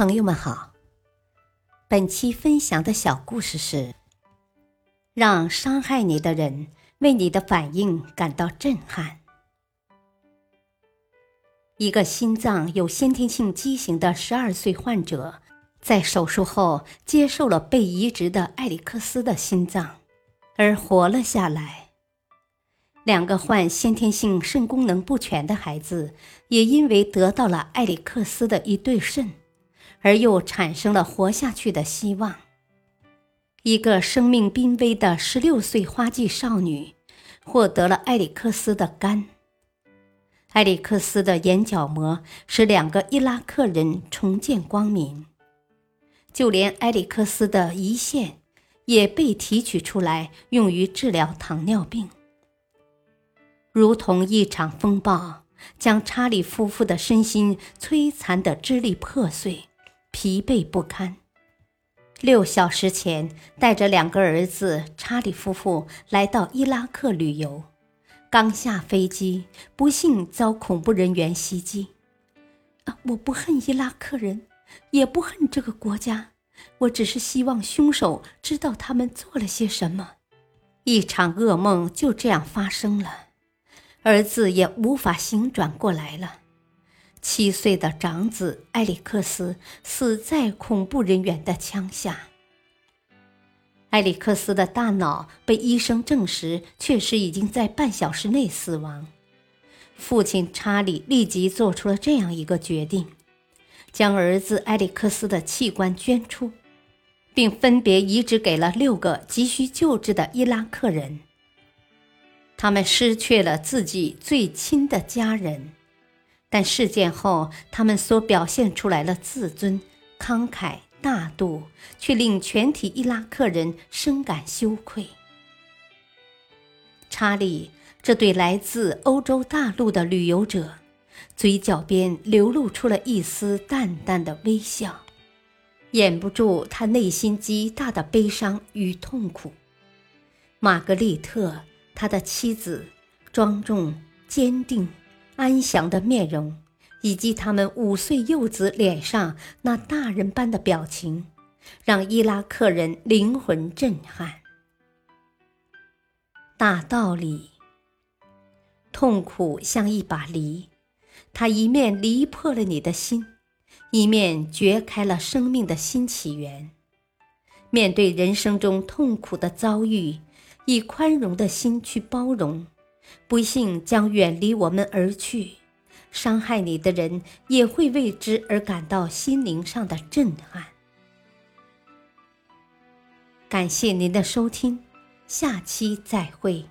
朋友们好，本期分享的小故事是：让伤害你的人为你的反应感到震撼。一个心脏有先天性畸形的十二岁患者，在手术后接受了被移植的埃里克斯的心脏，而活了下来。两个患先天性肾功能不全的孩子，也因为得到了埃里克斯的一对肾。而又产生了活下去的希望。一个生命濒危的十六岁花季少女，获得了埃里克斯的肝。埃里克斯的眼角膜使两个伊拉克人重见光明。就连埃里克斯的胰腺也被提取出来，用于治疗糖尿病。如同一场风暴，将查理夫妇的身心摧残得支离破碎。疲惫不堪。六小时前，带着两个儿子查理夫妇来到伊拉克旅游，刚下飞机，不幸遭恐怖人员袭击。啊，我不恨伊拉克人，也不恨这个国家，我只是希望凶手知道他们做了些什么。一场噩梦就这样发生了，儿子也无法醒转过来了。七岁的长子埃里克斯死在恐怖人员的枪下。埃里克斯的大脑被医生证实确实已经在半小时内死亡。父亲查理立即做出了这样一个决定：将儿子埃里克斯的器官捐出，并分别移植给了六个急需救治的伊拉克人。他们失去了自己最亲的家人。但事件后，他们所表现出来的自尊、慷慨、大度，却令全体伊拉克人深感羞愧。查理这对来自欧洲大陆的旅游者，嘴角边流露出了一丝淡淡的微笑，掩不住他内心极大的悲伤与痛苦。玛格丽特，他的妻子，庄重坚定。安详的面容，以及他们五岁幼子脸上那大人般的表情，让伊拉克人灵魂震撼。大道理，痛苦像一把犁，它一面犁破了你的心，一面掘开了生命的新起源。面对人生中痛苦的遭遇，以宽容的心去包容。不幸将远离我们而去，伤害你的人也会为之而感到心灵上的震撼。感谢您的收听，下期再会。